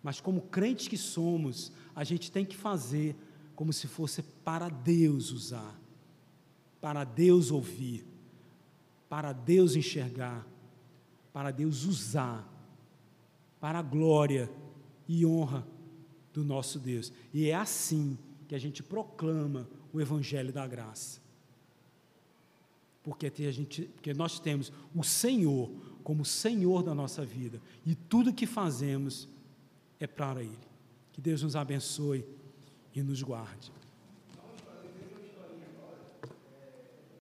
Mas como crentes que somos, a gente tem que fazer como se fosse para Deus usar, para Deus ouvir para Deus enxergar, para Deus usar, para a glória e honra do nosso Deus. E é assim que a gente proclama o Evangelho da graça. Porque, a gente, porque nós temos o Senhor como Senhor da nossa vida, e tudo que fazemos é para Ele. Que Deus nos abençoe e nos guarde.